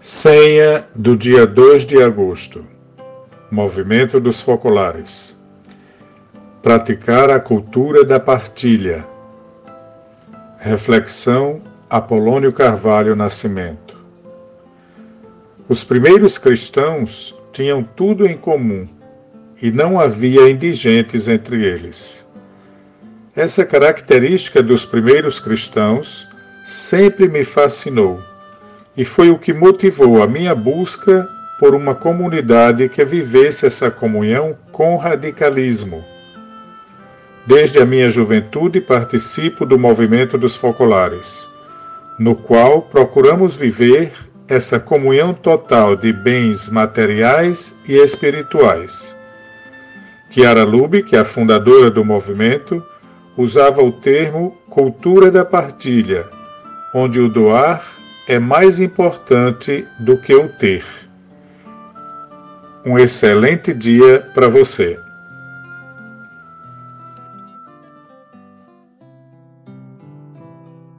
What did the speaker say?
Senha do dia 2 de agosto. Movimento dos Focolares. Praticar a cultura da partilha. Reflexão Apolônio Carvalho Nascimento. Os primeiros cristãos tinham tudo em comum e não havia indigentes entre eles. Essa característica dos primeiros cristãos sempre me fascinou e foi o que motivou a minha busca por uma comunidade que vivesse essa comunhão com radicalismo. Desde a minha juventude participo do movimento dos focolares, no qual procuramos viver essa comunhão total de bens materiais e espirituais. Chiara Lubick, a fundadora do movimento, usava o termo cultura da partilha, onde o doar é mais importante do que o ter. Um excelente dia para você.